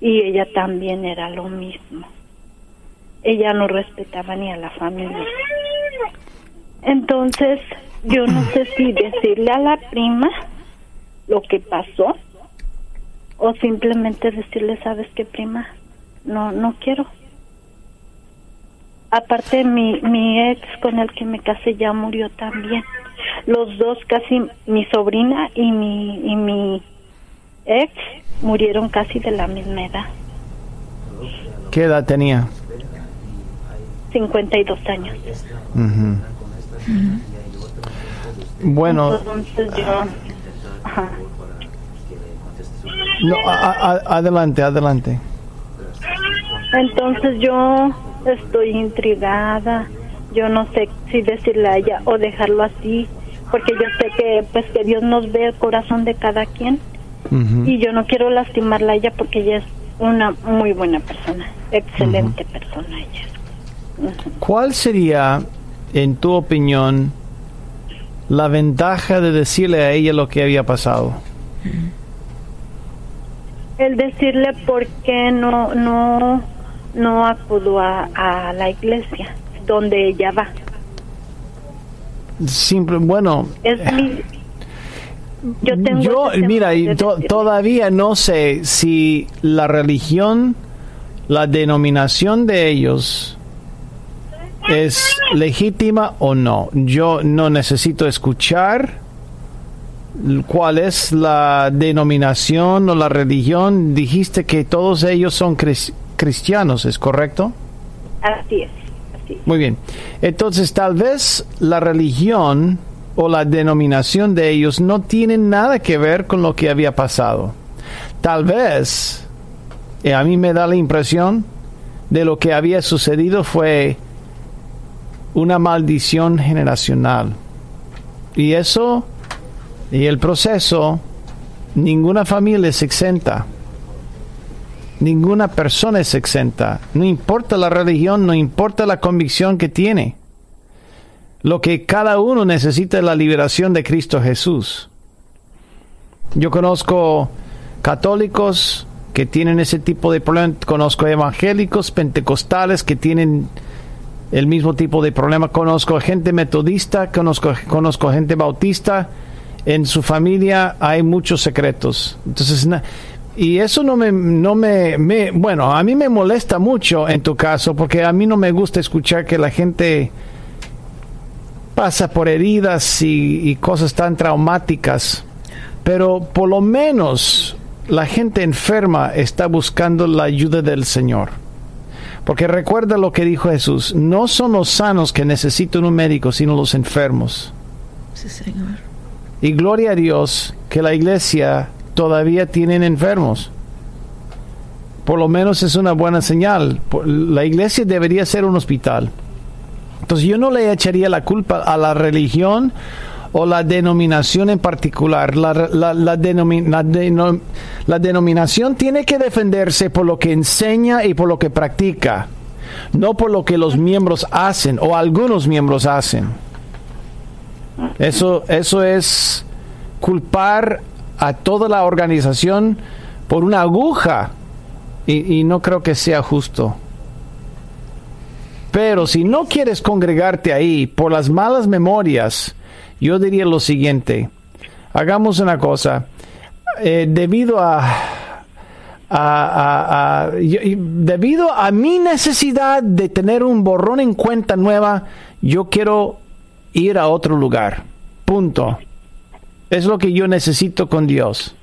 y ella también era lo mismo. Ella no respetaba ni a la familia. Entonces, yo no sé si decirle a la prima lo que pasó o simplemente decirle, ¿sabes qué, prima? No, no quiero. Aparte, mi, mi ex con el que me casé ya murió también. Los dos, casi mi sobrina y mi, y mi ex, murieron casi de la misma edad. ¿Qué edad tenía? 52 años. Ujú. Bueno, Entonces yo... Ajá. No, a- a- adelante, adelante. Entonces yo estoy intrigada. Yo no sé si decirle a ella o dejarlo así, porque yo sé que pues que Dios nos ve el corazón de cada quien y yo no quiero lastimarla a ella porque ella es una muy buena persona, excelente persona ella. ¿Cuál sería, en tu opinión, la ventaja de decirle a ella lo que había pasado? El decirle por qué no no no acudo a, a la iglesia donde ella va. Simple, bueno, Es mi yo tengo yo, mira, to- todavía no sé si la religión, la denominación de ellos es legítima o no. Yo no necesito escuchar cuál es la denominación o la religión. Dijiste que todos ellos son cris- cristianos, ¿es correcto? Así es, así es. Muy bien. Entonces, tal vez la religión o la denominación de ellos no tienen nada que ver con lo que había pasado. Tal vez, eh, a mí me da la impresión de lo que había sucedido fue una maldición generacional. Y eso, y el proceso, ninguna familia es exenta. Ninguna persona es exenta. No importa la religión, no importa la convicción que tiene. Lo que cada uno necesita es la liberación de Cristo Jesús. Yo conozco católicos que tienen ese tipo de problema, conozco evangélicos, pentecostales que tienen el mismo tipo de problema, conozco gente metodista, conozco, conozco gente bautista, en su familia hay muchos secretos. Entonces, y eso no me, no me, me- bueno, a mí me molesta mucho en tu caso, porque a mí no me gusta escuchar que la gente pasa por heridas y, y cosas tan traumáticas, pero por lo menos la gente enferma está buscando la ayuda del Señor. Porque recuerda lo que dijo Jesús, no son los sanos que necesitan un médico, sino los enfermos. Sí, Señor. Y gloria a Dios que la iglesia todavía tienen enfermos. Por lo menos es una buena señal. La iglesia debería ser un hospital. Entonces yo no le echaría la culpa a la religión o la denominación en particular. La, la denominación tiene que defenderse por lo que enseña y por lo que practica, no por lo que los miembros hacen o algunos miembros hacen. Eso, eso es culpar a toda la organización por una aguja y, no creo que sea justo. Pero si no quieres congregarte ahí por las malas memorias, yo diría lo siguiente. Hagamos una cosa. Eh, debido a, a- debido a mi necesidad de tener un borrón en cuenta nueva, yo quiero ir a otro lugar. Punto. Es lo que yo necesito con Dios.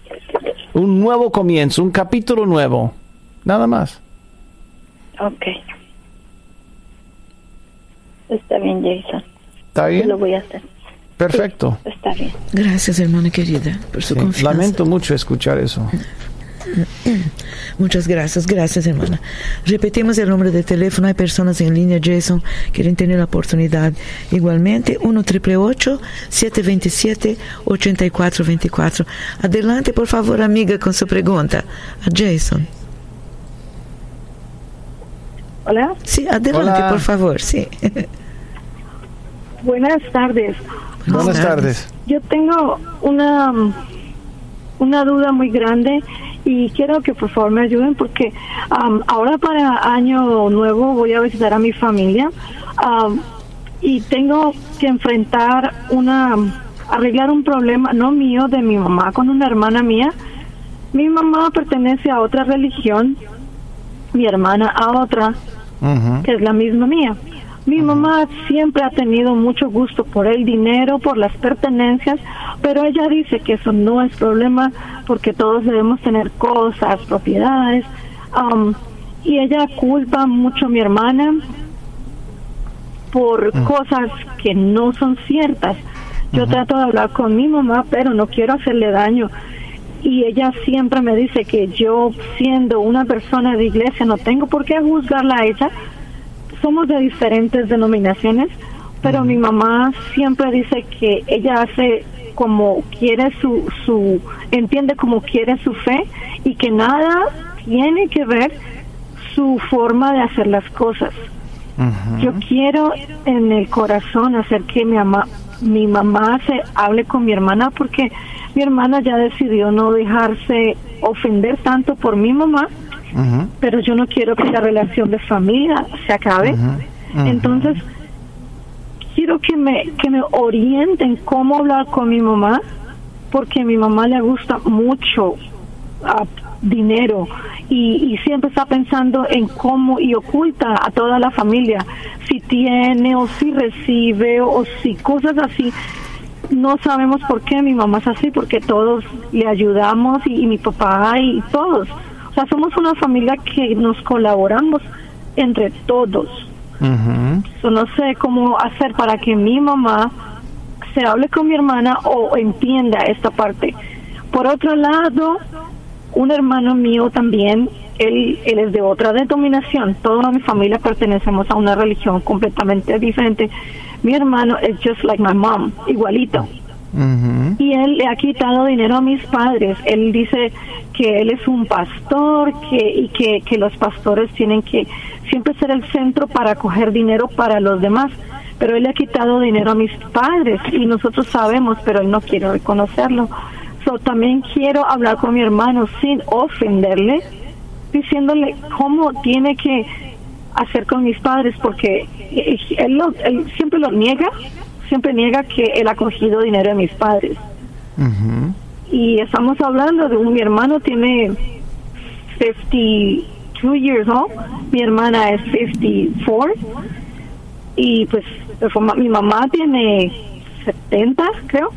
Un nuevo comienzo, un capítulo nuevo. Nada más. Ok. Está bien, Jason. ¿Está Yo bien? lo voy a hacer. Perfecto. Está bien. Gracias, hermana querida, por su Sí, confianza. Lamento mucho escuchar eso. Muchas gracias, gracias hermana. Repetimos el nombre de teléfono, hay personas en línea, Jason, quieren tener la oportunidad. Igualmente, 1 727 8424 Adelante, por favor, amiga, con su pregunta. A Jason. Hola. Sí, adelante, Hola. por favor, sí. Buenas tardes. Buenas tardes. Yo tengo una una duda muy grande y quiero que por favor me ayuden porque am, ahora para año nuevo voy a visitar a mi familia am, y tengo que enfrentar una arreglar un problema no mío de mi mamá con una hermana mía. Mi mamá pertenece a otra religión, mi hermana a otra que es la misma mía. Mi mamá siempre ha tenido mucho gusto por el dinero, por las pertenencias, pero ella dice que eso no es problema porque todos debemos tener cosas, propiedades. um, y ella culpa mucho a mi hermana por cosas que no son ciertas. Yo trato de hablar con mi mamá, pero no quiero hacerle daño. Y ella siempre me dice que yo, siendo una persona de iglesia, no tengo por qué juzgarla a ella. Somos de diferentes denominaciones, pero mi mamá siempre dice que ella hace como quiere su, su, entiende como quiere su fe y que nada tiene que ver su forma de hacer las cosas. Yo quiero en el corazón hacer que mi mamá, mi mamá se hable con mi hermana porque mi hermana ya decidió no dejarse ofender tanto por mi mamá, Pero yo no quiero que la relación de familia se acabe. Entonces, quiero que me, que me orienten cómo hablar con mi mamá, porque a mi mamá le gusta mucho ah, dinero y, y siempre está pensando en cómo y oculta a toda la familia si tiene o si recibe o si cosas así. No sabemos por qué mi mamá es así, porque todos le ayudamos y, y mi papá y todos. Sea, somos una familia que nos colaboramos entre todos. So, no sé cómo hacer para que mi mamá se hable con mi hermana o entienda esta parte. Por otro lado, un hermano mío también, él, él es de otra denominación. Toda mi familia pertenecemos a una religión completamente diferente. Mi hermano es just like my mom, igualito Y él le ha quitado dinero a mis padres. Él dice que él es un pastor que, y que, que los pastores tienen que siempre ser el centro para coger dinero para los demás. Pero él le ha quitado dinero a mis padres y nosotros sabemos, pero él no quiere reconocerlo. So, también quiero hablar con mi hermano sin ofenderle, diciéndole cómo tiene que hacer con mis padres, porque él, lo- él siempre lo niega, siempre niega que él ha cogido dinero de mis padres. Y estamos hablando de un, mi hermano tiene 52 years old, mi hermana es 54, y pues mi mamá tiene 70, creo,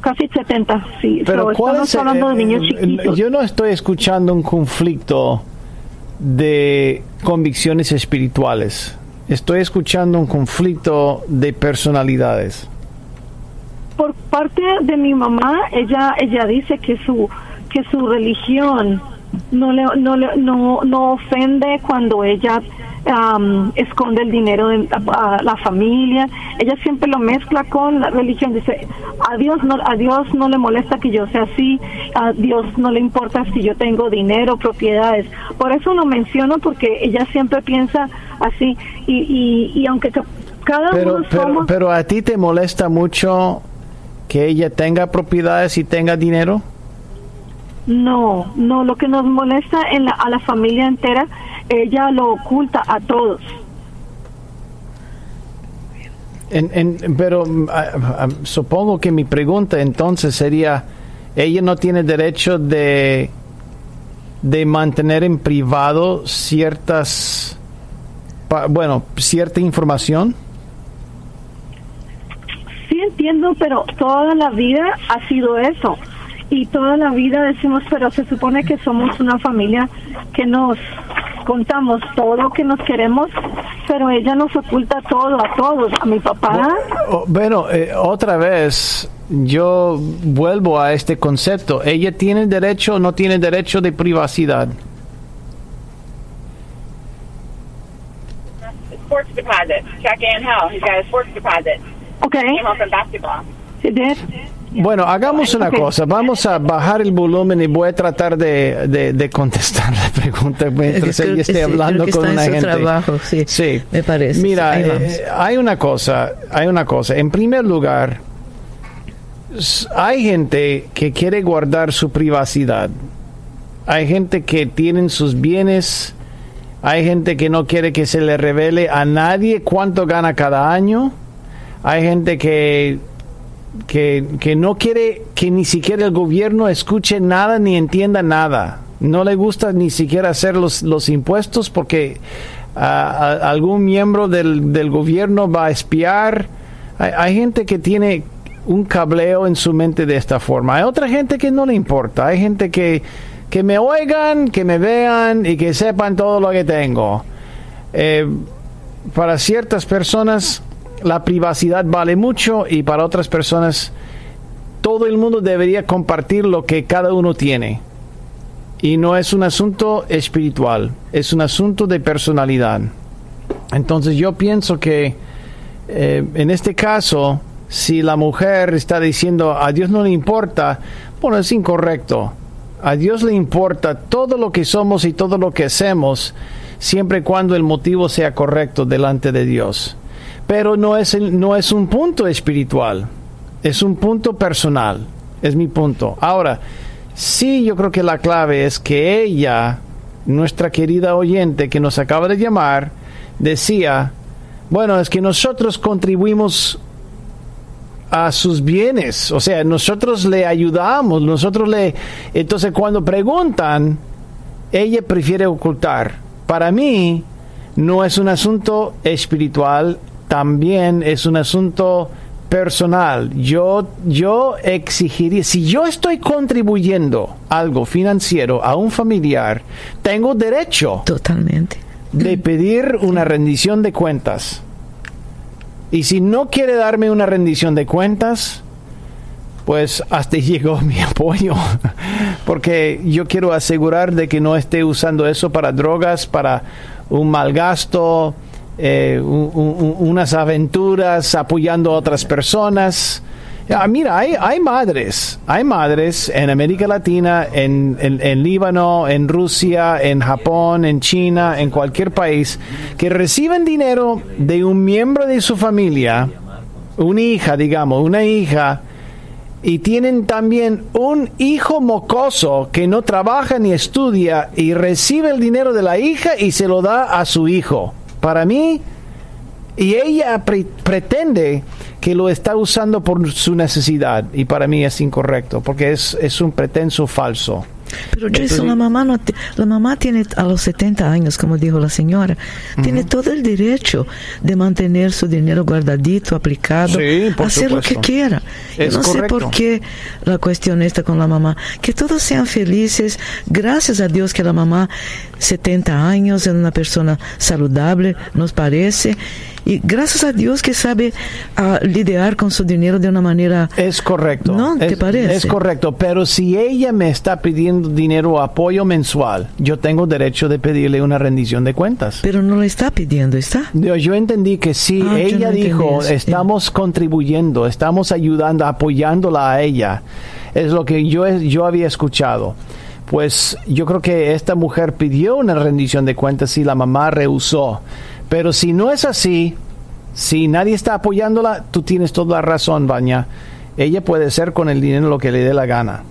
casi 70, sí. Pero So, ¿cuál estamos es el- hablando de niños eh, chiquitos. Yo no estoy escuchando un conflicto de convicciones espirituales. Estoy escuchando un conflicto de personalidades. por parte de mi mamá ella ella dice que su que su religión no le no le- no no ofende cuando ella am, esconde el dinero de a la familia. Ella siempre lo mezcla con la religión. Dice a Dios no a Dios no le molesta que yo sea así. A Dios no le importa si yo tengo dinero propiedades por eso lo menciono porque ella siempre piensa así. Y y, y aunque ca- cada Pero, uno pero, somos pero a ti te molesta mucho que ella tenga propiedades y tenga dinero. No, no, lo que nos molesta en la, a la familia entera, ella lo oculta a todos. En- en- pero mm, supongo que mi pregunta entonces sería, ella no tiene derecho de de mantener en privado ciertas, pa- bueno, cierta información. Sí entiendo, pero toda la vida ha sido eso y toda la vida decimos, pero se supone que somos una familia que nos contamos todo lo que nos queremos, pero ella nos oculta todo a todos, a mi papá. Oh, bueno, eh, otra vez yo vuelvo a este concepto. Ella tiene derecho o no tiene derecho de privacidad. Sports deposit. Check in hell. He's got a sports deposit. Okay. He bueno, hagamos una cosa. Vamos a bajar el volumen y voy a tratar de, de- de contestar la pregunta mientras Creo ella esté sí, hablando creo que con está en una su gente. trabajo, sí, Sí, me parece, Mira, eh, hay una cosa, hay una cosa. En primer lugar, hay gente que quiere guardar su privacidad. Hay gente que tienen sus bienes. Hay gente que no quiere que se le revele a nadie cuánto gana cada año. Hay gente que que, que no quiere que ni siquiera el gobierno escuche nada ni entienda nada. No le gusta ni siquiera hacer los, los impuestos porque algún miembro del, del gobierno va a espiar. Hay, hay gente que tiene un cableo en su mente de esta forma. Hay otra gente que no le importa. Hay gente que, que me oigan, que me vean y que sepan todo lo que tengo. Eh, para ciertas personas la privacidad vale mucho y para otras personas todo el mundo debería compartir lo que cada uno tiene. Y no es un asunto espiritual, es un asunto de personalidad. Entonces yo pienso que eh, en este caso, si la mujer está diciendo a Dios no le importa, bueno, es incorrecto. A Dios le importa todo lo que somos y todo lo que hacemos, siempre y cuando el motivo sea correcto delante de Dios. Pero no es, el- no es un punto espiritual, es un punto personal, es mi punto. Ahora, sí yo creo que la clave es que ella, nuestra querida oyente que nos acaba de llamar, decía, bueno, es que nosotros contribuimos a sus bienes, o sea, nosotros le ayudamos, nosotros le... Entonces cuando preguntan, ella prefiere ocultar. Para mí, no es un asunto espiritual, también es un asunto personal. Yo, yo exigiría, si yo estoy contribuyendo algo financiero a un familiar, tengo derecho Totalmente. de pedir una rendición de cuentas. Y si no quiere darme una rendición de cuentas, pues hasta llegó mi apoyo. Porque yo quiero asegurar de que no esté usando eso para drogas, para un mal gasto, eh, un- un- unas aventuras apoyando a otras personas. Ah, mira, hay, hay madres, hay madres en América Latina, en, en- en Líbano, en Rusia, en Japón, en China, en cualquier país, que reciben dinero de un miembro de su familia, una hija, digamos, una hija, y tienen también un hijo mocoso que no trabaja ni estudia y recibe el dinero de la hija y se lo da a su hijo. Para mí, y ella pre- pretende que lo está usando por su necesidad y para mí es incorrecto porque es, es un pretenso falso. Pero Jason, la mamá, no la mamá tiene a los 70 años, como dijo la señora, tiene todo el derecho de mantener su dinero guardadito, aplicado, Sí, hacer lo que quiera. Es Yo no sé por qué la cuestión está con la mamá. Que todos sean felices. Gracias a Dios que la mamá, 70 años, es una persona saludable, nos parece. Y gracias a Dios que sabe ah, lidiar con su dinero de una manera... Es correcto. ¿No? ¿Te parece? Es correcto, pero si ella me está pidiendo dinero o apoyo mensual, yo tengo derecho de pedirle una rendición de cuentas. Pero no lo está pidiendo, ¿está? Yo, yo entendí que sí, Ah, ella no dijo, estamos contribuyendo, estamos ayudando, apoyándola a ella. Es lo que yo, yo había escuchado. Pues yo creo que esta mujer pidió una rendición de cuentas y la mamá rehusó. Pero si no es así, si nadie está apoyándola, tú tienes toda la razón, Baña. Ella puede hacer con el dinero lo que le dé la gana.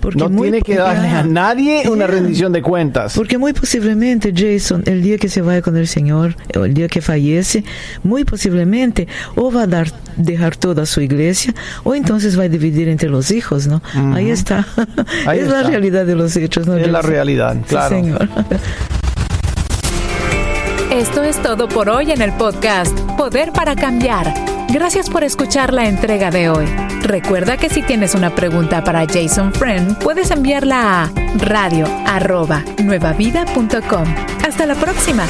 Porque no tiene que darle a Ah, nadie una rendición de cuentas. Porque muy posiblemente, Jason, el día que se vaya con el Señor, o el día que fallece, muy posiblemente o va a dar, dejar toda su iglesia, o entonces va a dividir entre los hijos, ¿no? Ahí está. Ahí es la realidad de los hechos, ¿no? Es la realidad, Sí, claro. señor. Esto es todo por hoy en el podcast Poder para Cambiar. Gracias por escuchar la entrega de hoy. Recuerda que si tienes una pregunta para Jason Friend, puedes enviarla a radio arroba nuevavida.com. Hasta la próxima.